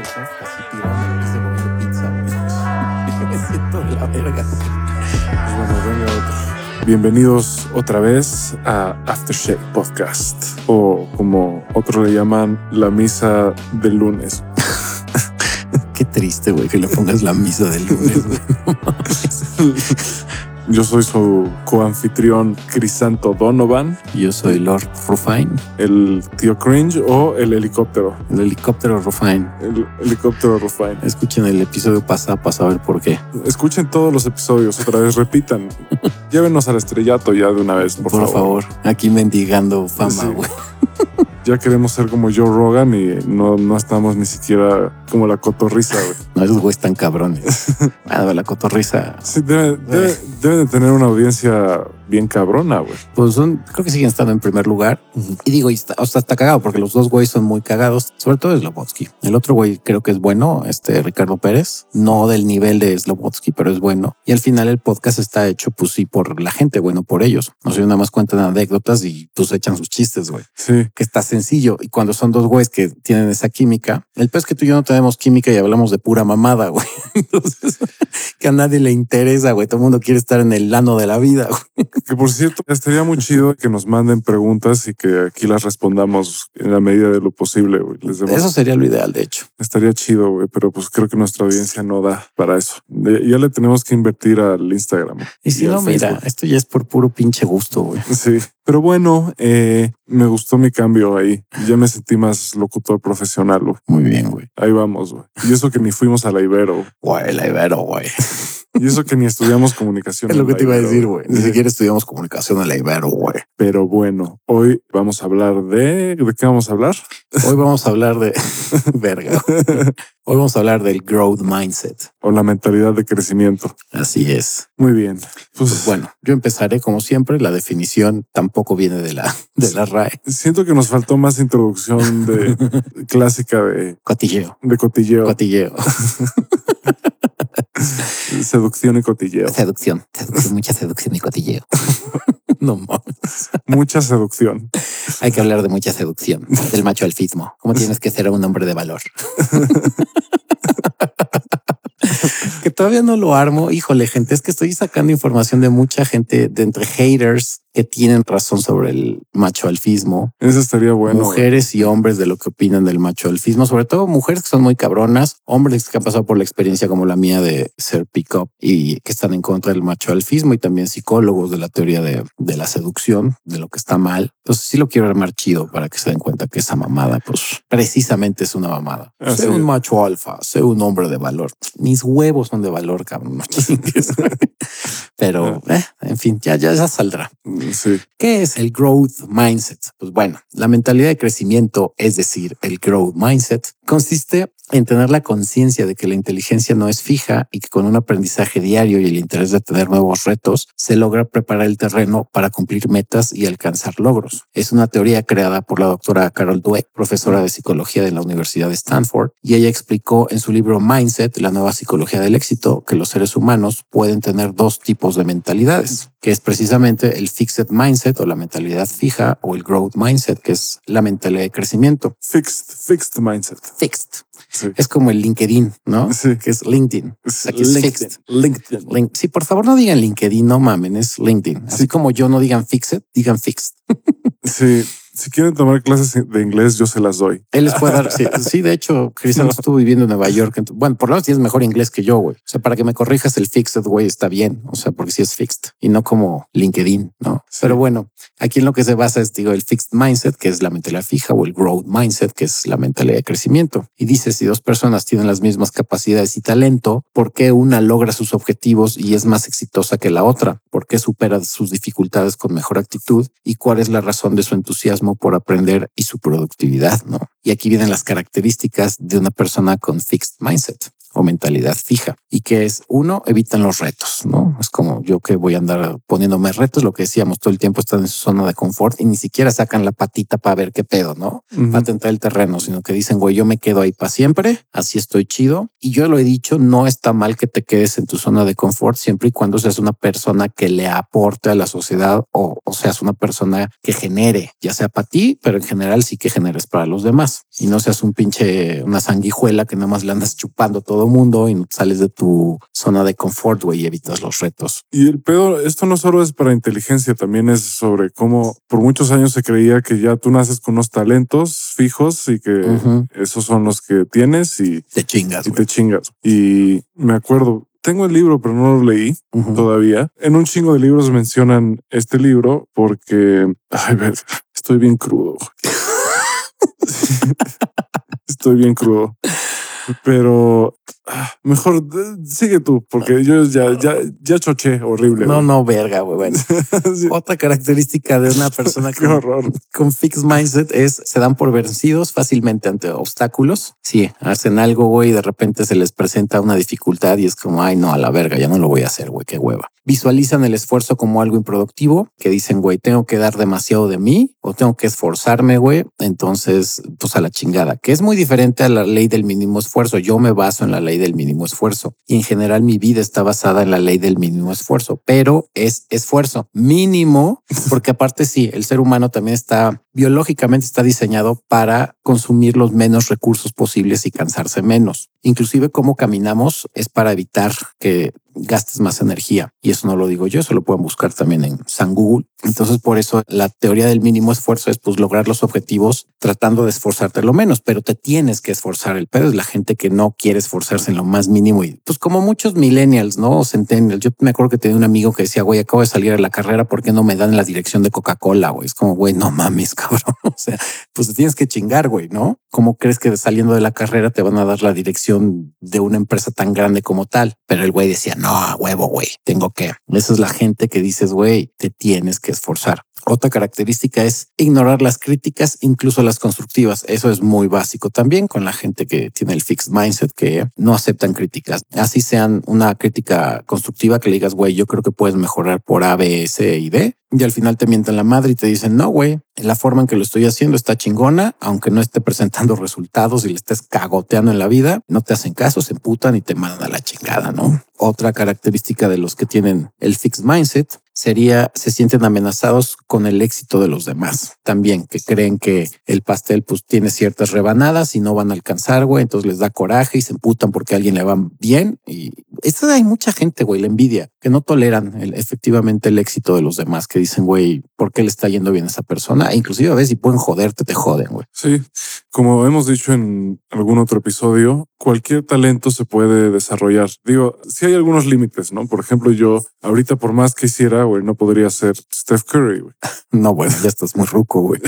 eso, así tirando que se comiendo pizza, güey. Me siento de la verga. Bueno, venga. Bienvenidos otra vez a Aftershave Podcast, o como otros le llaman, la misa del lunes. Qué triste, güey, que le pongas la misa del lunes. Yo soy su coanfitrión Crisanto Donovan, Yo soy Lord Rufine, el tío Cringe o el helicóptero. el helicóptero Rufine. El helicóptero Rufine. Escuchen el episodio pasado para saber por qué. Escuchen todos los episodios otra vez, repitan. Llévenos al estrellato ya de una vez, por, Por, favor. aquí mendigando fama, Sí. Ya queremos ser como Joe Rogan y no, no estamos ni siquiera como la cotorriza, güey. No, esos güeyes tan cabrones. Ah, la cotorriza. Sí, debe- debe- deben de tener una audiencia bien cabrona, güey. Pues son, creo que siguen estando en primer lugar. Y digo, y está, o sea, está cagado porque los dos güeyes son muy cagados, sobre todo Slobotsky. El otro güey creo que es bueno, este Ricardo Pérez, no del nivel de Slobotsky, pero es bueno. Y al final el podcast está hecho, pues sí, por la gente, bueno, por ellos. No sé, nada más cuentan anécdotas y pues echan sus chistes, güey. Sí, Que está sencillo. Y cuando son dos güeyes que tienen esa química, el pez que tú y yo no tenemos química y hablamos de pura mamada, güey. Entonces, que a nadie le interesa, güey. Todo el mundo quiere estar en el lano de la vida, güey. que por cierto, estaría muy chido que nos manden preguntas y que aquí las respondamos en la medida de lo posible, güey. Les Eso sería lo ideal, de hecho. Estaría chido, güey, pero pues creo que nuestra audiencia no da para eso. Ya le tenemos que invertir al Instagram. Y si al no, mira, esto ya es por puro pinche gusto, güey. Sí, pero bueno, eh, me gustó mi cambio ahí. Ya me sentí más locutor profesional, güey. Muy bien, güey. Ahí vamos, güey. Y eso que ni fuimos a la Ibero. Güey, la Ibero, güey. Y eso que ni estudiamos comunicación. Es lo que te iba a decir, güey. Ni Sí. siquiera estudiamos comunicación en la Ibero, güey. Pero bueno, hoy vamos a hablar de... ¿De qué vamos a hablar? Hoy vamos a hablar de... Verga. Hoy vamos a hablar del growth mindset. O la mentalidad de crecimiento. Así es. Muy bien. Pues, Pues bueno, yo empezaré como siempre. La definición tampoco viene de la, de la RAE. siento que nos faltó más introducción de clásica de, Cotilleo. de cotilleo, Cotilleo. Seducción y cotilleo. Seducción. Seducción, mucha seducción y cotilleo. No mames. Mucha seducción. Hay que hablar de mucha seducción, del macho alfismo. ¿Cómo tienes que ser un hombre de valor? que todavía no lo armo. Híjole, gente, es que estoy sacando información de mucha gente, de entre haters que tienen razón sobre el macho alfismo, Eso estaría bueno. mujeres y hombres de lo que opinan del macho alfismo, sobre todo mujeres que son muy cabronas, hombres que han pasado por la experiencia como la mía de ser pick-up y que están en contra del macho alfismo y también psicólogos de la teoría de, de la seducción, de lo que está mal. Entonces sí lo quiero armar chido para que se den cuenta que esa mamada, pues precisamente es una mamada. Así Sé un macho alfa, sé un hombre de valor. Mis huevos son de valor, cabrón. no. Pero, eh, en fin, ya, ya, ya saldrá. Sí. ¿Qué es el growth mindset? Pues bueno, la mentalidad de crecimiento, es decir, el growth mindset, consiste en tener la conciencia de que la inteligencia no es fija y que con un aprendizaje diario y el interés de tener nuevos retos, se logra preparar el terreno para cumplir metas y alcanzar logros. Es una teoría creada por la doctora Carol Dweck, profesora de psicología de la Universidad de Stanford, y ella explicó en su libro Mindset, la nueva psicología del éxito, que los seres humanos pueden tener dos tipos de mentalidades, que es precisamente el fixed mindset o la mentalidad fija o el growth mindset, que es la mentalidad de crecimiento. Fixed, fixed mindset. Fixed. Sí. Es como el LinkedIn, ¿no? Sí. Que es LinkedIn. Aquí es LinkedIn. fixed. LinkedIn. Link- Sí, por favor no digan LinkedIn, no mamen, es LinkedIn. Así Sí. como yo no digan fixed, digan fixed. Sí. Si quieren tomar clases de inglés, yo se las doy. Él les puede dar. Sí, sí, de hecho, Cristian estuvo viviendo en Nueva York. Bueno, por lo menos tienes mejor inglés que yo, güey. O sea, para que me corrijas el fixed, güey, está bien. O sea, porque sí es fixed y no como LinkedIn, no? Sí. Pero bueno, aquí en lo que se basa es, digo, el fixed mindset, que es la mentalidad fija, o el growth mindset, que es la mentalidad de crecimiento. Y dice, si dos personas tienen las mismas capacidades y talento, ¿por qué una logra sus objetivos y es más exitosa que la otra? ¿Por qué supera sus dificultades con mejor actitud? ¿Y cuál es la razón de su entusiasmo por aprender y su productividad? ¿no? Y aquí vienen las características de una persona con fixed mindset. O mentalidad fija y que es uno, evitan los retos, no es como yo que voy a andar poniéndome retos. Lo que decíamos todo el tiempo están en su zona de confort y ni siquiera sacan la patita para ver qué pedo, no para tentar el terreno, sino que dicen, güey, yo me quedo ahí para siempre, así estoy chido. Y yo lo he dicho, no está mal que te quedes en tu zona de confort siempre y cuando seas una persona que le aporte a la sociedad o, o seas una persona que genere, ya sea para ti, pero en general sí que generes para los demás. Y no seas un pinche, una sanguijuela que nada más le andas chupando a todo mundo y no sales de tu zona de confort, güey, y evitas los retos. Y el pedo, esto no solo es para inteligencia, también es sobre cómo por muchos años se creía que ya tú naces con unos talentos fijos y que esos son los que tienes y, Te chingas, y te chingas. Y me acuerdo, tengo el libro, pero no lo leí todavía. En un chingo de libros mencionan este libro porque, ay, ver, estoy bien crudo. estoy bien crudo. Pero mejor eh, sigue tú, porque yo ya, ya, ya choché horrible. No, güey. no, verga, güey. Bueno, Sí, otra característica de una persona con, horror. con fixed mindset es se dan por vencidos fácilmente ante obstáculos. Sí, hacen algo, güey, y de repente se les presenta una dificultad y es como, ay, no, a la verga, ya no lo voy a hacer, güey, qué hueva. Visualizan el esfuerzo como algo improductivo, que dicen, güey, tengo que dar demasiado de mí o tengo que esforzarme, güey. Entonces, pues a la chingada, que es muy diferente a la ley del mínimo esfuerzo. Yo me baso en la ley del mínimo esfuerzo y en general mi vida está basada en la ley del mínimo esfuerzo, pero es esfuerzo mínimo, porque aparte sí, el ser humano también está biológicamente está diseñado para consumir los menos recursos posibles y cansarse menos. Inclusive cómo caminamos es para evitar que gastes más energía. Y eso no lo digo yo, eso lo pueden buscar también en San Google. Entonces, por eso la teoría del mínimo esfuerzo es pues lograr los objetivos tratando de esforzarte lo menos, pero te tienes que esforzar. El pedo es la gente que no quiere esforzarse en lo más mínimo y pues como muchos millennials, no O centennials. Yo me acuerdo que tenía un amigo que decía, güey, acabo de salir de la carrera, ¿por qué no me dan la dirección de Coca-Cola? Güey, es como, güey, no mames, cabrón. O sea, pues te tienes que chingar, güey, ¿no? ¿Cómo crees que saliendo de la carrera te van a dar la dirección de una empresa tan grande como tal? Pero el güey decía, no, a huevo, güey, tengo que. Esa es la gente que dices, güey, te tienes que esforzar. Otra característica es ignorar las críticas, incluso las constructivas. Eso es muy básico también con la gente que tiene el fixed mindset, que no aceptan críticas. Así sean una crítica constructiva que le digas, güey, yo creo que puedes mejorar por A, B, C y D. Y al final te mientan la madre y te dicen, no, güey, la forma en que lo estoy haciendo está chingona, aunque no esté presentando resultados y le estés cagoteando en la vida, no te hacen caso, se emputan y te mandan a la chingada, ¿no? Otra característica de los que tienen el fixed mindset sería se sienten amenazados con el éxito de los demás. También que creen que el pastel pues tiene ciertas rebanadas y no van a alcanzar, güey. Entonces les da coraje y se emputan porque a alguien le va bien. Y esto hay mucha gente, güey, la envidia, que no toleran el- efectivamente el éxito de los demás, que dicen, güey, ¿por qué le está yendo bien a esa persona? E inclusive a veces si pueden joderte, te joden, güey. Sí, como hemos dicho en algún otro episodio, cualquier talento se puede desarrollar. Digo, sí hay algunos límites, ¿no? Por ejemplo, yo ahorita por más que hiciera, güey, no podría ser Steph Curry, güey. No, bueno, ya estás muy ruco, güey.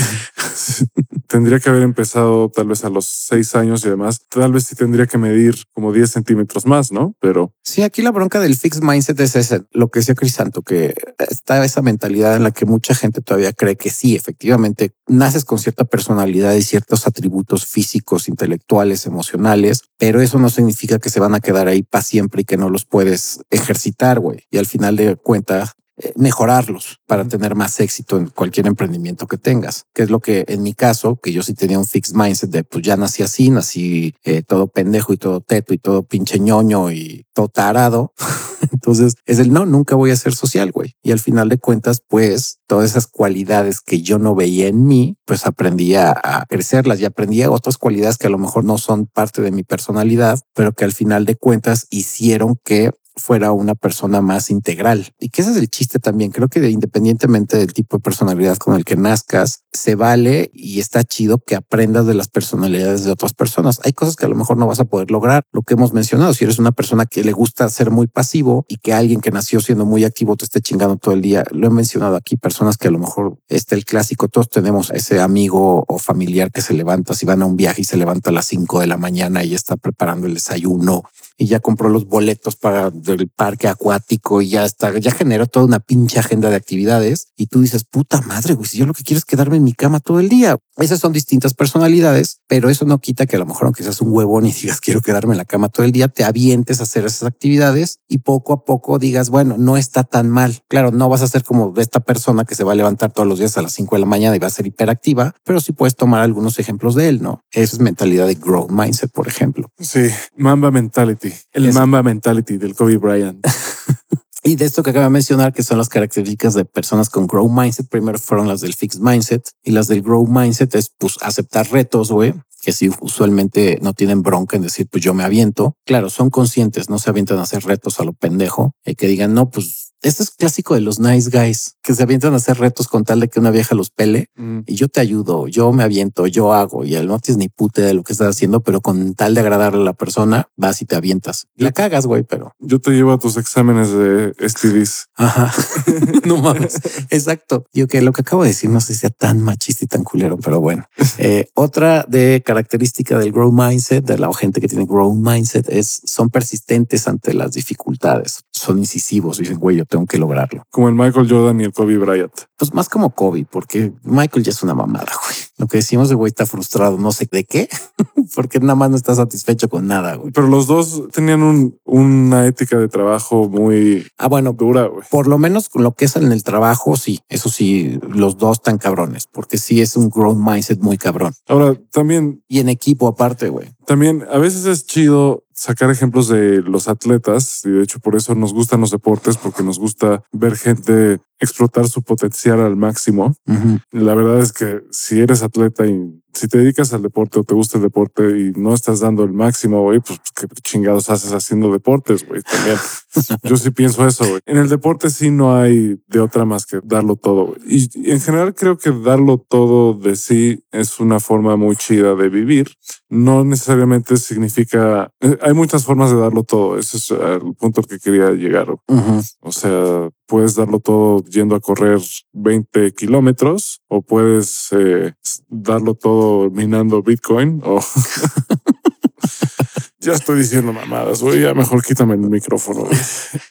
Tendría que haber empezado tal vez a los seis años y demás. Tal vez sí tendría que medir como 10 centímetros más, ¿no? Pero Sí, aquí la bronca del fixed mindset es ese, lo que decía Crisanto, que está esa mentalidad en la que mucha gente todavía cree que sí, efectivamente, naces con cierta personalidad y ciertos atributos físicos, intelectuales, emocionales, pero eso no significa que se van a quedar ahí para siempre y que no los puedes ejercitar, güey. Y al final de cuentas, mejorarlos para tener más éxito en cualquier emprendimiento que tengas, que es lo que en mi caso, que yo sí tenía un fixed mindset de pues ya nací así, nací eh, todo pendejo y todo teto y todo pinche ñoño y todo tarado. Entonces es el no, nunca voy a ser social, güey. Y al final de cuentas, pues todas esas cualidades que yo no veía en mí, pues aprendí a, a crecerlas y aprendí a otras cualidades que a lo mejor no son parte de mi personalidad, pero que al final de cuentas hicieron que fuera una persona más integral. Y que ese es el chiste también. Creo que independientemente del tipo de personalidad con el que nazcas, se vale y está chido que aprendas de las personalidades de otras personas. Hay cosas que a lo mejor no vas a poder lograr. Lo que hemos mencionado, si eres una persona que le gusta ser muy pasivo y que alguien que nació siendo muy activo te esté chingando todo el día, lo he mencionado aquí, personas que a lo mejor este el clásico, todos tenemos ese amigo o familiar que se levanta, si van a un viaje y se levanta a las 5 de la mañana y está preparando el desayuno y ya compró los boletos para el parque acuático y ya está, ya generó toda una pinche agenda de actividades y tú dices, puta madre, güey, si yo lo que quiero es quedarme en mi cama todo el día. Esas son distintas personalidades, pero eso no quita que a lo mejor aunque seas un huevón y digas quiero quedarme en la cama todo el día, te avientes a hacer esas actividades y poco a poco digas, bueno, no está tan mal. Claro, no vas a ser como esta persona que se va a levantar todos los días a las 5 de la mañana y va a ser hiperactiva, pero sí puedes tomar algunos ejemplos de él, ¿no? Esa es mentalidad de growth mindset, por ejemplo. sí, Mamba Mentality, el Es- Mamba Mentality del Kobe Bryant. Y de esto que acabo de mencionar, que son las características de personas con grow mindset, primero fueron las del fixed mindset y las del grow mindset es pues aceptar retos, güey, que sí usualmente no tienen bronca en decir, pues yo me aviento. Claro, son conscientes, no se avientan a hacer retos a lo pendejo y que digan, no, pues esto es clásico de los nice guys que se avientan a hacer retos con tal de que una vieja los pele Mm. y yo te ayudo, yo me aviento, yo hago y él no tienes ni puta de lo que estás haciendo, pero con tal de agradarle a la persona vas y te avientas. La cagas, güey, pero Yo te llevo a tus exámenes de STDs. ajá, no mames. Exacto. Yo que lo que acabo de decir no sé si sea tan machista y tan culero, pero bueno. Eh, otra de característica del grow mindset, de la gente que tiene grow mindset, es son persistentes ante las dificultades, son incisivos, dicen, güey, yo tengo que lograrlo. Como el Michael Jordan y el Kobe Bryant. Pues más como Kobe, porque Michael ya es una mamada, güey. Lo que decimos de güey está frustrado, no sé de qué, porque nada más no está satisfecho con nada, güey. Pero los dos tenían un, una ética de trabajo muy Ah, bueno, dura, güey. por lo menos con lo que es en el trabajo, sí, eso sí, los dos tan cabrones, porque sí es un growth mindset muy cabrón. Ahora, también, Y en equipo aparte, güey. también a veces es chido sacar ejemplos de los atletas y de hecho por eso nos gustan los deportes porque nos gusta ver gente explotar su potencial al máximo. La verdad es que si eres atleta y si te dedicas al deporte o te gusta el deporte y no estás dando el máximo, güey, pues qué chingados haces haciendo deportes, güey. También yo sí pienso eso, güey. En el deporte sí no hay de otra más que darlo todo, güey. Y, y en general creo que darlo todo de sí es una forma muy chida de vivir. No necesariamente significa, eh, hay muchas formas de darlo todo. Ese es el punto al que quería llegar. O sea, puedes darlo todo yendo a correr 20 kilómetros o puedes eh, darlo todo minando Bitcoin o... ya estoy diciendo mamadas, güey. Ya mejor quítame el micrófono. güey.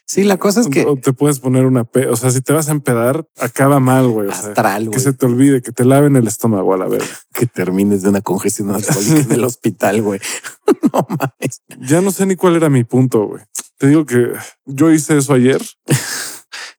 Sí, la cosa es que O te puedes poner una... pe- O sea, si te vas a empedar, acaba mal, güey. O sea, astral, que se te olvide, que te laven el estómago a la verga. que termines de una congestión alcohólica en el hospital, güey. No mames. Ya no sé ni cuál era mi punto, güey. Te digo que yo hice eso ayer.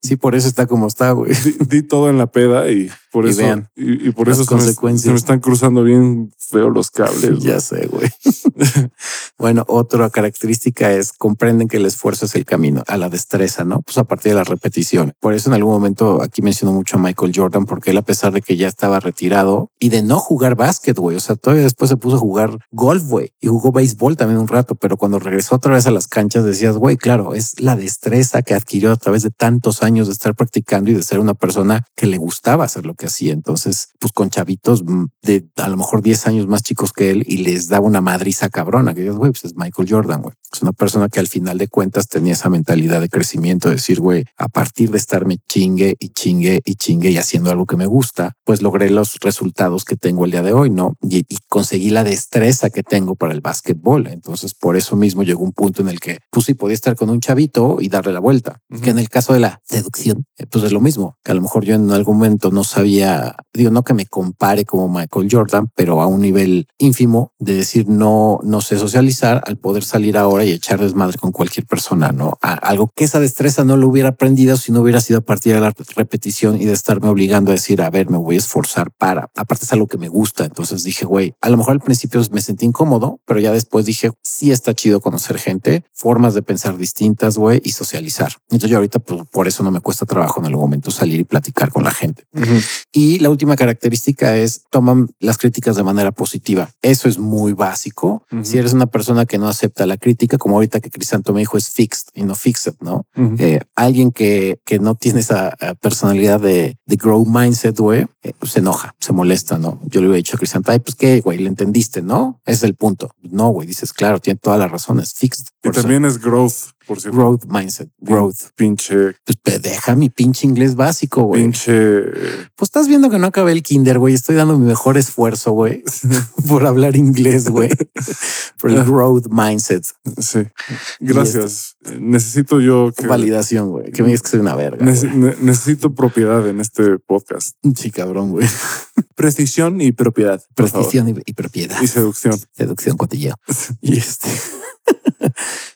Sí, por eso está como está, güey. di, di todo en la peda y por Y eso vean y, y por las eso se me, consecuencias. se me están cruzando bien feo los cables. Ya sé, güey. bueno, otra característica es comprenden que el esfuerzo es el camino a la destreza, ¿no? Pues a partir de la repetición. Por eso en algún momento aquí menciono mucho a Michael Jordan, porque él a pesar de que ya estaba retirado y de no jugar básquet, güey, o sea, todavía después se puso a jugar golf, güey, y jugó béisbol también un rato, pero cuando regresó otra vez a las canchas decías, güey, claro, es la destreza que adquirió a través de tantos años de estar practicando y de ser una persona que le gustaba hacer lo que hacía. Entonces, pues con chavitos mm, de a lo mejor 10 años más chicos que él y les daba una madriza cabrona, que dices, güey, pues es Michael Jordan, güey. Es una persona que al final de cuentas tenía esa mentalidad de crecimiento, de decir, güey, a partir de estarme chingue y chingue y chingue y haciendo algo que me gusta, pues logré los resultados que tengo el día de hoy, ¿no? Y, y conseguí la destreza que tengo para el básquetbol. Entonces, por eso mismo llegó un punto en el que, pues sí, podía estar con un chavito y darle la vuelta. Ujú. Que en el caso de la seducción, eh, pues es lo mismo, que a lo mejor yo en algún momento no sabía, digo, no que me compare como Michael Jordan, pero a un nivel ínfimo de decir no, no sé socializar al poder salir ahora y echar desmadre con cualquier persona, ¿no? A- algo que esa destreza no lo hubiera aprendido si no hubiera sido a partir de la repetición y de estarme obligando a decir, a ver, me voy a esforzar para, aparte es algo que me gusta. Entonces dije, güey, a lo mejor al principio me sentí incómodo, pero ya después dije, sí está chido conocer gente, formas de pensar distintas, güey, y socializar. Entonces yo ahorita, pues por eso no me cuesta trabajo en algún momento salir y platicar con la gente. Y la última característica es toman las críticas de manera positiva. Eso es muy básico. Si eres una persona que no acepta la crítica, como ahorita que Crisanto me dijo, es fixed y no fixed, ¿no? Eh, alguien que, que no tiene esa eh, personalidad de, de grow mindset, güey, eh, pues se enoja, se molesta, ¿no? Yo le hubiera dicho a Crisanto, ay, pues qué, güey, le entendiste, ¿no? Ese es el punto. No, güey, dices, claro, tiene toda la razón, es fixed. Y también es growth, por cierto. growth mindset, growth. Pinche, Pues pe- deja mi pinche inglés básico, güey. pinche. Pues estás viendo que no acabé el kinder, güey. Estoy dando mi mejor esfuerzo, güey, por hablar inglés, güey. Por el growth mindset. Sí. Gracias. Necesito yo que. Validación, güey. Que me digas que soy una verga. Nece- güey. ne- necesito propiedad en este podcast. Sí, cabrón, güey. Precisión y propiedad. Prescripción y, y propiedad. Y seducción. Seducción, cotilleo. Y este.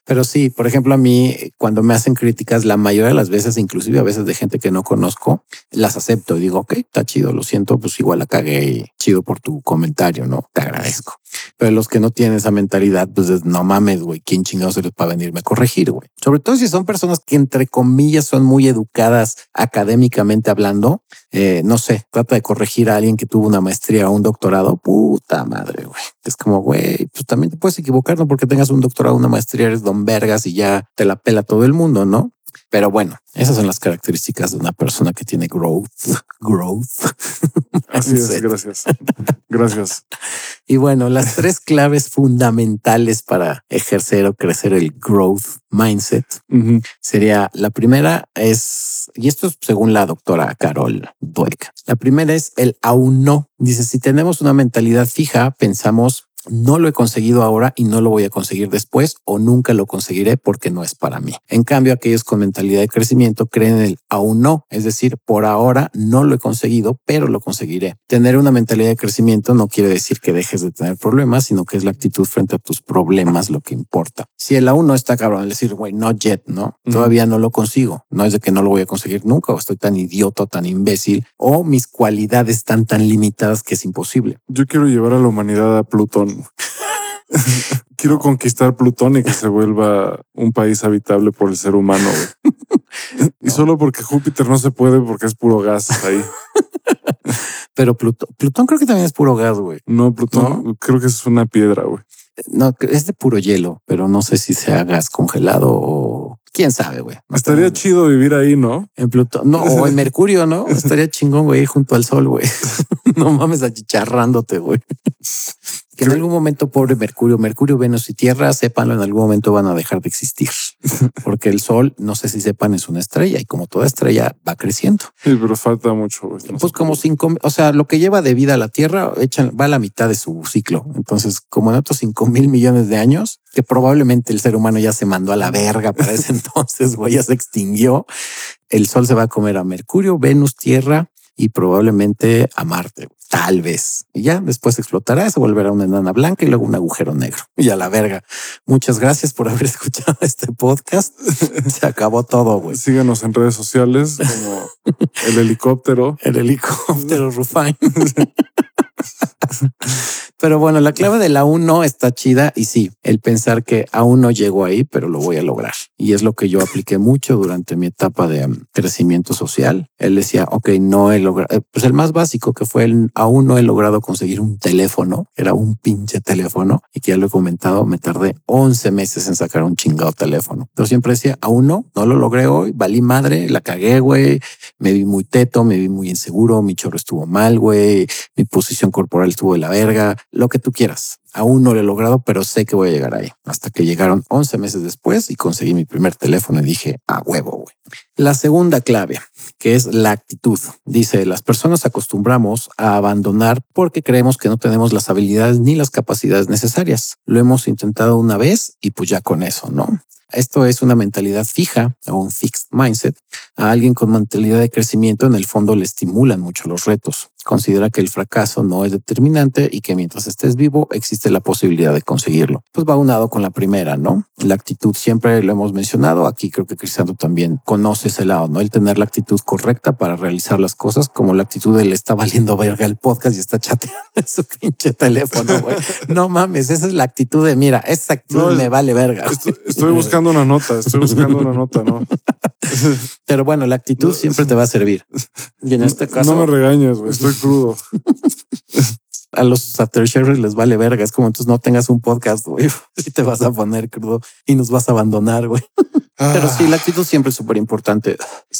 Pero sí, por ejemplo, a mí, cuando me hacen críticas, la mayoría de las veces, inclusive a veces de gente que no conozco, las acepto y digo, ok, está chido, lo siento, pues igual la cagué chido por tu comentario, ¿no? Te agradezco. Pero los que no tienen esa mentalidad, pues no mames, güey, ¿quién chingados se les va a venirme a corregir, güey? Sobre todo si son personas que entre comillas son muy educadas académicamente hablando, eh, no sé, trata de corregir a alguien que tuvo una maestría o un doctorado, puta madre, güey. Es como, güey, pues también te puedes equivocar, no porque tengas un doctorado, una maestría, eres don vergas y ya te la pela todo el mundo, ¿no? Pero bueno, esas son las características de una persona que tiene growth, growth. Así es, gracias. Gracias. Y bueno, las tres claves fundamentales para ejercer o crecer el growth mindset sería la primera es, y esto es según la doctora Carol Dweck, la primera es el aún no. Dice, si tenemos una mentalidad fija, pensamos no lo he conseguido ahora y no lo voy a conseguir después o nunca lo conseguiré porque no es para mí. En cambio, aquellos con mentalidad de crecimiento creen en el aún no, es decir, por ahora no lo he conseguido, pero lo conseguiré. Tener una mentalidad de crecimiento no quiere decir que dejes de tener problemas, sino que es la actitud frente a tus problemas lo que importa. Si el aún no está cabrón, es decir, güey, no yet, no, todavía no lo consigo. No es de que no lo voy a conseguir nunca o estoy tan idiota, tan imbécil o mis cualidades están tan limitadas que es imposible. Yo quiero llevar a la humanidad a Plutón. Quiero conquistar Plutón y que se vuelva un país habitable por el ser humano. y solo porque Júpiter no se puede porque es puro gas ahí. Pero Plutón, Plutón creo que también es puro gas, güey. No, Plutón creo que es una piedra, güey. No, es de puro hielo, pero no sé si sea gas congelado o quién sabe, güey. Estaría chido vivir ahí, ¿no? En Plutón, no, o en Mercurio, ¿no? Estaría chingón, güey, junto al sol, güey. no mames achicharrándote, güey que en algún momento, pobre Mercurio, Mercurio, Venus y Tierra, sépanlo, en algún momento van a dejar de existir. Porque el Sol, no sé si sepan, es una estrella y como toda estrella va creciendo. Sí, pero falta mucho. pues como cinco, o sea, lo que lleva de vida a la Tierra echan, va a la mitad de su ciclo. Entonces, como en otros cinco mil millones de años, que probablemente el ser humano ya se mandó a la verga para ese entonces, güey, ya se extinguió. El Sol se va a comer a Mercurio, Venus, Tierra y probablemente a Marte. Tal vez. Y ya después explotará, se volverá una enana blanca y luego un agujero negro. Y a la verga. Muchas gracias por haber escuchado este podcast. Se acabó todo, güey. Síganos en redes sociales como el helicóptero. El helicóptero Rufine. Pero bueno, la clave de la aún no está chida y sí, el pensar que aún no llego ahí, pero lo voy a lograr. Y es lo que yo apliqué mucho durante mi etapa de um, crecimiento social. Él decía, ok, no he logrado, eh, pues el más básico que fue el aún no he logrado conseguir un teléfono, era un pinche teléfono y que ya lo he comentado, me tardé 11 meses en sacar un chingado teléfono. Pero siempre decía, aún no, no lo logré hoy, valí madre, la cagué, güey, me vi muy teto, me vi muy inseguro, mi chorro estuvo mal, güey, mi posición corporal estuvo de la verga, lo que tú quieras. Aún no lo he logrado, pero sé que voy a llegar ahí. Hasta que llegaron 11 meses después y conseguí mi primer teléfono y dije, a huevo, güey. La segunda clave, que es la actitud. Dice, las personas acostumbramos a abandonar porque creemos que no tenemos las habilidades ni las capacidades necesarias. Lo hemos intentado una vez y pues ya con eso, ¿no? Esto es una mentalidad fija o un fixed mindset. A alguien con mentalidad de crecimiento en el fondo le estimulan mucho los retos. Considera que el fracaso no es determinante y que mientras estés vivo existe la posibilidad de conseguirlo. Pues va unado con la primera, ¿no? La actitud siempre lo hemos mencionado. Aquí creo que Cristiano también conoce ese lado, ¿no? El tener la actitud correcta para realizar las cosas, como la actitud de le está valiendo verga el podcast y está chateando en su pinche teléfono, güey. No mames, esa es la actitud de mira, esa actitud me vale verga. Estoy, buscando una nota, estoy buscando una nota, ¿no? Pero bueno, la actitud siempre te va a servir. Y en este caso. No me regañes, güey. Estoy crudo. a los aftershares les vale verga. Es como entonces no tengas un podcast, güey. Y te vas a poner crudo y nos vas a abandonar, güey. Pero sí, la actitud siempre es súper importante.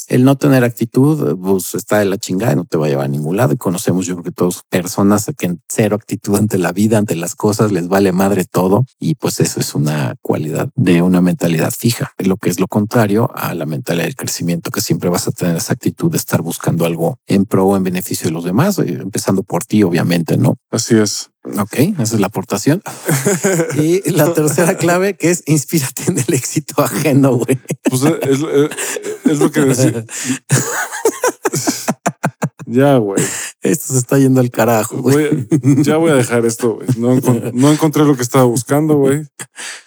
El no tener actitud, pues está de la chingada y no te va a llevar a ningún lado. Y conocemos, yo creo que todos personas que en cero actitud ante la vida, ante las cosas, les vale madre todo. Y pues eso es una cualidad de una mentalidad fija, lo que es lo contrario a la mentalidad del crecimiento, que siempre vas a tener esa actitud de estar buscando algo en pro o en beneficio de los demás, eh, empezando por ti, obviamente, ¿no? Así es. Ok, esa es la aportación. y la tercera clave que es inspírate en el éxito ajeno, güey. Pues eh, es, eh, es, lo que decía. Ya, güey. Esto se está yendo al carajo, güey. Ya voy a dejar esto, güey. No, encon- no encontré lo que estaba buscando, güey.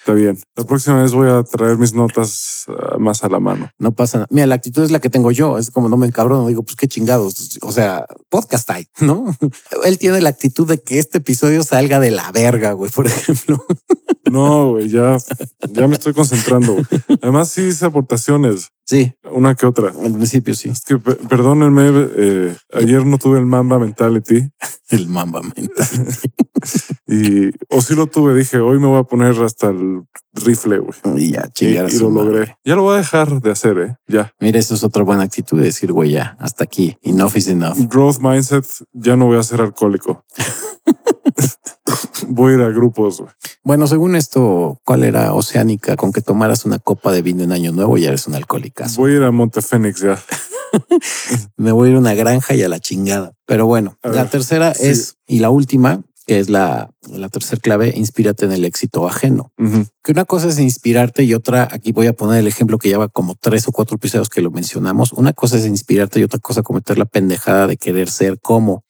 Está bien. La próxima vez voy a traer mis notas ah, más a la mano. No pasa nada. Mira, la actitud es la que tengo yo. Es como no me encabrono. Digo, pues qué chingados. O sea, podcast hay, ¿no? Él tiene la actitud de que este episodio salga de la verga, güey, por ejemplo. No, güey, ya, ya me estoy concentrando. Además, sí hice aportaciones, Sí, una que otra. al principio sí. Es que pe- perdónenme, eh, ayer no tuve el Mamba Mentality El mamba mental. y o sí lo tuve. Dije, hoy me voy a poner hasta el rifle, güey. Y ya, Y, chingar y su lo madre. logré. Ya lo voy a dejar de hacer, eh. Ya. Mira, eso es otra buena actitud de decir, güey, ya, hasta aquí. Enough is enough. Growth mindset, ya no voy a ser alcohólico. voy a ir a grupos, güey. Bueno, según esto, ¿cuál era Oceánica? Con que tomaras una copa de vino en Año Nuevo ya eres un alcohólico. Voy a ir a Montefénix ya. Me voy a ir a una granja y a la chingada. Pero bueno, A la ver, tercera sí. es, y la última, que es la, la tercera clave, inspírate en el éxito ajeno. Que una cosa es inspirarte y otra, aquí voy a poner el ejemplo que lleva como tres o cuatro episodios que lo mencionamos. Una cosa es inspirarte y otra cosa cometer la pendejada de querer ser como.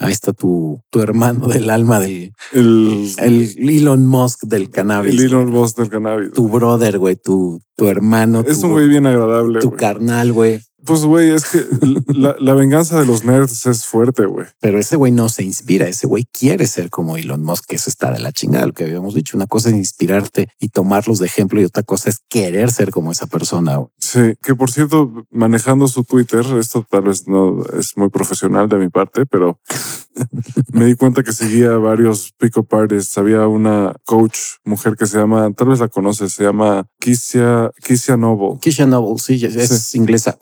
Ahí está tu, tu hermano del alma, del El, el Elon Musk del cannabis. el Elon Musk del cannabis. tu brother, güey, tu, tu hermano, Es tu, un güey bien agradable. tu güey. carnal, güey. Pues, güey, es que la, la venganza de los nerds es fuerte, güey. Pero ese güey no se inspira, ese güey quiere ser como Elon Musk, que eso está de la chingada, lo que habíamos dicho. Una cosa es inspirarte y tomarlos de ejemplo y otra cosa es querer ser como esa persona. Sí, que por cierto, manejando su Twitter, esto tal vez no es muy profesional de mi parte, pero me di cuenta que seguía varios pick-up artists. Había una coach mujer que se llama, tal vez la conoces, se llama Kissia, Kissia Noble. Keisha Noble, sí, es inglesa.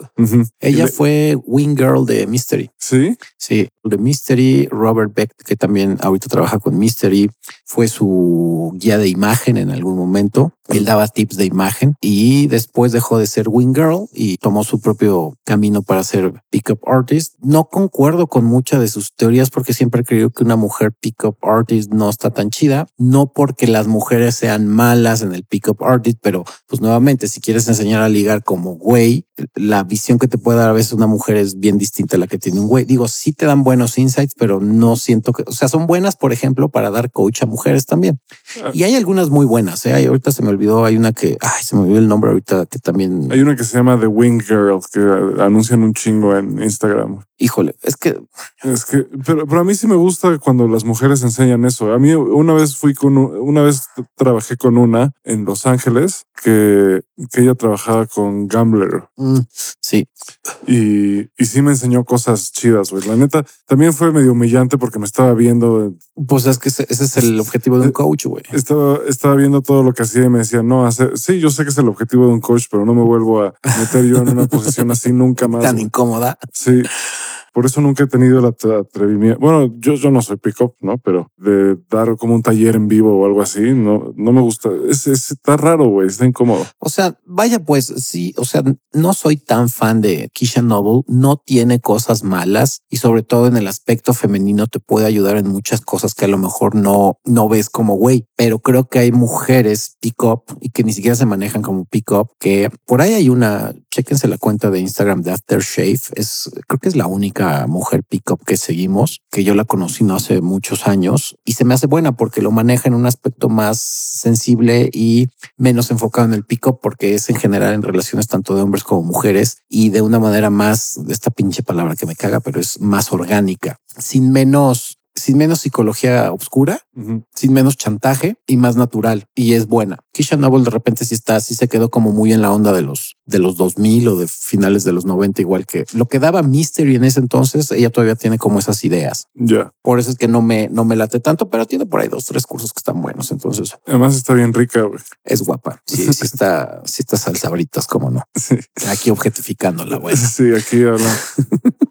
Ella fue Wing Girl de Mystery. Sí, Sí, de Mystery, Robert Beck, que también ahorita trabaja con Mystery, fue su guía de imagen en algún momento. Él daba tips de imagen y después dejó de ser Wing Girl y tomó su propio camino para ser pickup artist. No concuerdo con muchas de sus teorías porque siempre creo que una mujer pickup artist no está tan chida. No porque las mujeres sean malas en el pickup artist, pero pues nuevamente, si quieres enseñar a ligar como güey, la visión que te puede dar a veces una mujer es bien distinta a la que tiene un güey. Digo, sí te dan buenos insights, pero no siento que, o sea, son buenas, por ejemplo, para dar coach a mujeres también. Y hay algunas muy buenas. ¿eh? Ahorita se me olvidó, hay una que, ay, se me olvidó el nombre ahorita que también, hay una que se llama The Wing Girl que anuncian un chingo en Instagram. híjole, es que Es que, pero, pero a mí sí me gusta cuando las mujeres enseñan eso. A mí una vez fui con, un- una vez trabajé con una en Los Ángeles que, que ella trabajaba con Gambler mm, sí, y, y sí me enseñó cosas chidas, güey. La neta también fue medio humillante porque me estaba viendo, pues es que ese, ese es el objetivo de un coach, güey. estaba, estaba viendo todo lo que hacía y me decía, no, hace, sí, yo sé que es el objetivo de un coach, pero no me vuelvo a meter yo en una posición así nunca más. Tan güey". incómoda. Sí. Por eso nunca he tenido el atre- atrevimiento. Bueno, yo, yo no soy pick-up, ¿no? Pero de dar como un taller en vivo o algo así, no, no me gusta. Es, es- está raro, güey. Está incómodo. O sea, vaya pues, sí, o sea, no soy tan fan de Kisha Noble, no tiene cosas malas y sobre todo en el aspecto femenino te puede ayudar en muchas cosas que a lo mejor no, no ves como güey, pero creo que hay mujeres pick up y que ni siquiera se manejan como pick up, que por ahí hay una, chéquense la cuenta de Instagram de Aftershave, es, creo que es la única mujer pick up que seguimos, que yo la conocí no hace muchos años y se me hace buena porque lo maneja en un aspecto más sensible y menos enfocado en el pick-up porque es en general en relaciones tanto de hombres como mujeres y de una manera más, esta pinche palabra que me caga, pero es más orgánica, sin menos, sin menos psicología oscura, Ujú. sin menos chantaje y más natural y es buena. Kisha Noble de repente sí está, sí se quedó como muy en la onda de los de los 2000 o de finales de los 90, igual que lo que daba Mystery en ese entonces, ella todavía tiene como esas ideas. Ya. Por eso es que no me, no me late tanto, pero tiene por ahí dos, tres cursos que están buenos. Entonces Además está bien rica, es guapa. Sí, sí está, sí está salsabritas, como no. Sí. Aquí objetificándola, bueno. Sí, aquí habla.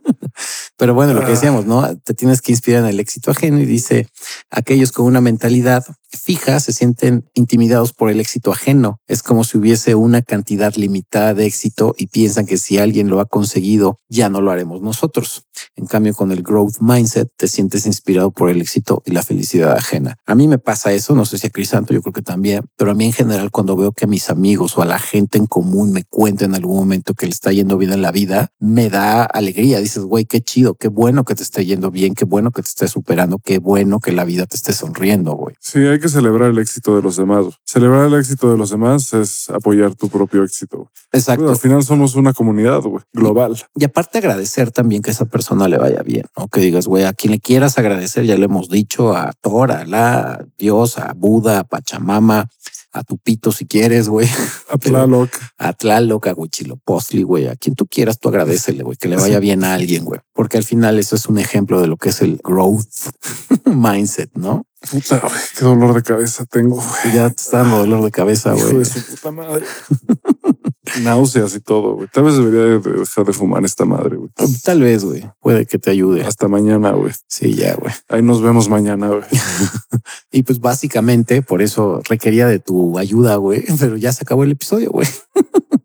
Pero bueno, lo que Ah. decíamos, ¿no? Te tienes que inspirar en el éxito ajeno y dice aquellos con una mentalidad fija se sienten intimidados por el éxito ajeno. Es como si hubiese una cantidad limitada de éxito y piensan que si alguien lo ha conseguido, ya no lo haremos nosotros. En cambio, con el growth mindset te sientes inspirado por el éxito y la felicidad ajena. A mí me pasa eso, no sé si a Crisanto, yo creo que también, pero a mí en general cuando veo que a mis amigos o a la gente en común me cuentan en algún momento que le está yendo bien en la vida, me da alegría. Dices, güey, qué chido, qué bueno que te esté yendo bien, qué bueno que te esté superando, qué bueno que la vida te esté sonriendo, güey. Sí, hay que celebrar el éxito de los demás. Celebrar el éxito de los demás es apoyar tu propio éxito. Exacto. al final somos una comunidad global. Y aparte agradecer también que esa persona le vaya bien, ¿no? Que digas, güey, a quien le quieras agradecer, ya le hemos dicho, a Thor, a la Dios, a Buda, a Pachamama, a Tupito si quieres, güey. A Tlaloc. A Tlaloc, a Huichilopostli, güey. A quien tú quieras, tú agradecele, güey, que le vaya bien a alguien, güey. Porque al final eso es un ejemplo de lo que es el growth mindset, ¿no? Puta, güey, qué dolor de cabeza tengo. Güey. Ya te está dando dolor de cabeza, güey. Hijo de su puta madre. Náuseas y todo, güey. Tal vez debería dejar de fumar esta madre, güey. Tal vez, güey. Puede que te ayude. Hasta mañana, güey. Sí, ya, güey. Ahí nos vemos mañana, güey. y pues básicamente por eso requería de tu ayuda, güey. Pero ya se acabó el episodio, güey.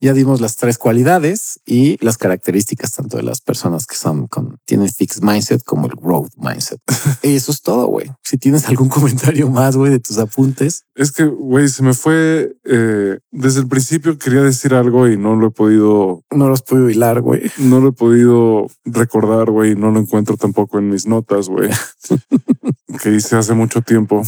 ya dimos las tres cualidades y las características tanto de las personas que son con tienen fixed mindset como el growth mindset. y eso es todo, güey. Si tienes algún comentario más, güey, de tus apuntes. Es que, güey, se me fue eh, desde el principio quería decir algo y no lo he podido. No lo has podido hilar, güey. No lo he podido recordar, güey. No lo encuentro tampoco en mis notas, güey. que hice hace mucho tiempo.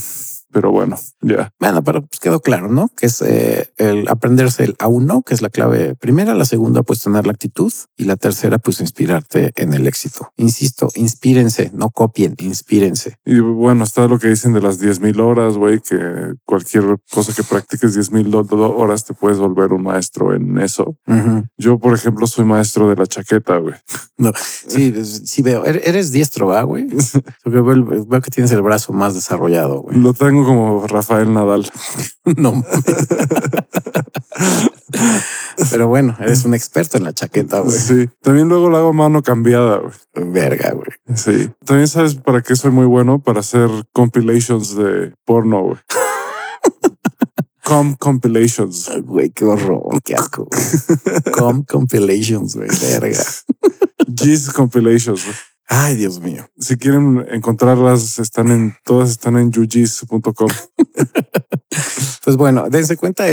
Pero bueno, ya. Bueno, pero pues quedó claro, ¿no? Que es eh, el aprenderse el a uno, que es la clave primera. La segunda, pues tener la actitud. Y la tercera, pues inspirarte en el éxito. Insisto, inspírense, no copien, inspírense. Y bueno, está lo que dicen de las 10 mil horas, güey, que cualquier cosa que practiques 10 mil horas te puedes volver un maestro en eso. Yo, por ejemplo, soy maestro de la chaqueta, güey. No, sí, sí veo. Eres diestro, ¿va, güey? veo que tienes el brazo más desarrollado, güey. Lo tengo como Rafael Nadal. no. Pero bueno, eres un experto en la chaqueta, güey. Sí. También luego la hago mano cambiada, güey. Verga, güey. Sí. También sabes para qué soy muy bueno para hacer compilations de porno, güey. Com compilations. Güey, qué horror, qué asco. Com compilations, güey. Verga. G's compilations. Güey. Ay, Dios mío. Si quieren encontrarlas, están en todas están en yugis.com. pues bueno, dense cuenta.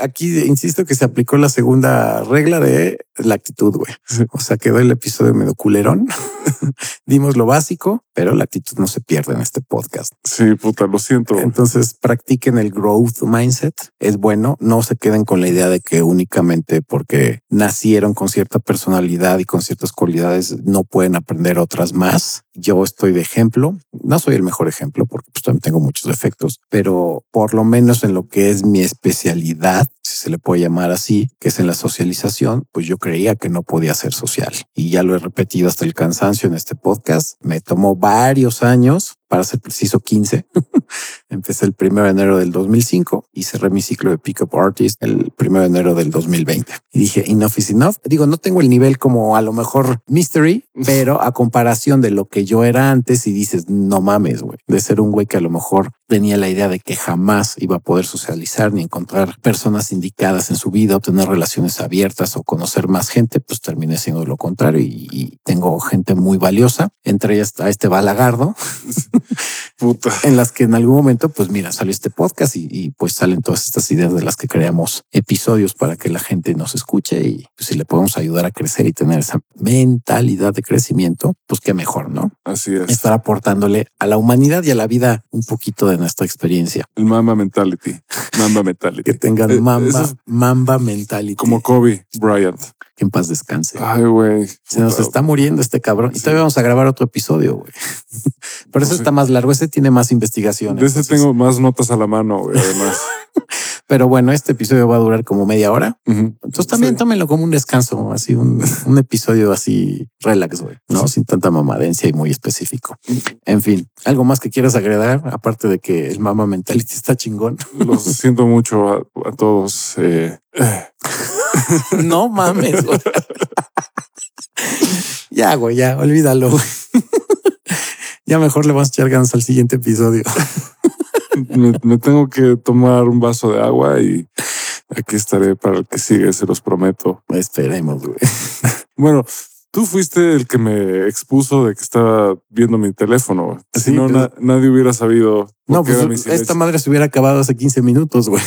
Aquí insisto que se aplicó la segunda regla de la actitud, güey. O sea, quedó el episodio medio culerón. Dimos lo básico, pero la actitud no se pierde en este podcast. Sí, puta, lo siento. Entonces practiquen el growth mindset. Es bueno. No se queden con la idea de que únicamente porque nacieron con cierta personalidad y con ciertas cualidades no pueden aprender otras más. Yo estoy de ejemplo. No soy el mejor ejemplo porque pues, también tengo muchos defectos, pero por lo menos en lo que es mi especialidad, si se le puede llamar así, que es en la socialización, pues yo creía que no podía ser social. Y ya lo he repetido hasta el cansancio en este podcast. Me tomó varios años para ser preciso 15. Empecé el primero de enero del 2005 y cerré mi ciclo de Pickup Artist el primero de enero del 2020. Y dije, enough is enough. Digo, no tengo el nivel como a lo mejor Mystery, pero a comparación de lo que yo era antes y dices, no mames, güey, de ser un güey que a lo mejor tenía la idea de que jamás iba a poder socializar ni encontrar personas indicadas en su vida o tener relaciones abiertas o conocer más gente, pues terminé siendo lo contrario y, y tengo gente muy valiosa. Entre ellas está este balagardo. Puta. en las que en algún momento, pues mira, salió este podcast y, y, pues salen todas estas ideas de las que creamos episodios para que la gente nos escuche y pues, si le podemos ayudar a crecer y tener esa mentalidad de crecimiento, pues qué mejor, ¿no? Así es. Estar aportándole a la humanidad y a la vida un poquito de nuestra experiencia. El mamba mentality. Mamba mentality. que tengan eh, mamba, mamba mentality. Como Kobe Bryant. Que en paz descanse. Ay, güey. Se nos está muriendo este cabrón. Y todavía vamos a grabar otro episodio, güey. Por eso está más largo. Este tiene más investigación. De este tengo más notas a la mano, güey, además. Pero bueno, este episodio va a durar como media hora. Uh -huh. Entonces también sí. tómenlo como un descanso, así un, un episodio así relax, güey, no sin tanta mamadencia y muy específico. En fin, algo más que quieras agregar, aparte de que el mama mentality está chingón. Lo siento mucho a, a todos. Eh. no mames. Güey. ya, güey, ya, olvídalo. Güey. ya mejor le vamos a echar ganas al siguiente episodio. me, me tengo que tomar un vaso de agua y aquí estaré para el que sigue, se los prometo. Esperemos, güey. Bueno, tú fuiste el que me expuso de que estaba viendo mi teléfono. Si no, pues- na- nadie hubiera sabido. No, pues esta madre se hubiera acabado hace 15 minutos, güey.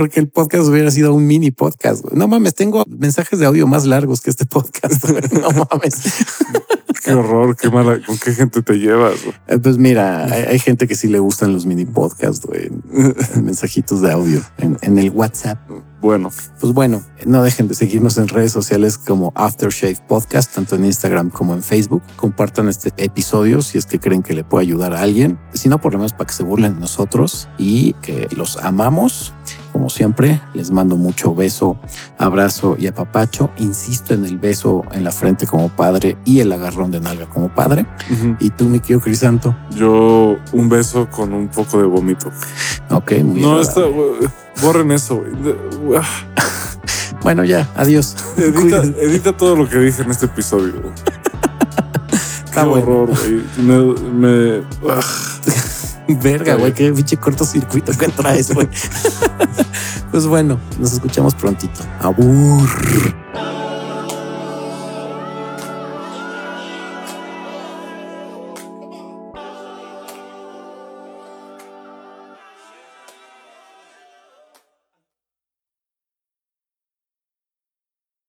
Porque el podcast hubiera sido un mini podcast. güey. No mames, tengo mensajes de audio más largos que este podcast. güey. No mames. Qué horror, qué mala, con qué gente te llevas. güey? Eh, Pues mira, hay, hay gente que sí le gustan los mini podcasts, güey. en- en mensajitos de audio en, en el WhatsApp. Bueno, Pues bueno, no dejen de seguirnos en redes sociales como Aftershave Podcast, tanto en Instagram como en Facebook. Compartan este episodio si es que creen que le puede ayudar a alguien. Si no, por lo menos para que se burlen de nosotros y que los amamos. Como siempre, les mando mucho beso, abrazo y apapacho. Insisto en el beso en la frente como padre y el agarrón de nalga como padre. Y tú, mi querido Crisanto. yo un beso con un poco de vómito. Ok, muy No, está, borren eso. Bueno, ya, adiós. Edita, todo lo que dije en este episodio. Está Qué bueno. horror, güey. Me, me-. Verga, güey, qué pinche cortocircuito que traes, güey. pues bueno, nos escuchamos prontito. Abur.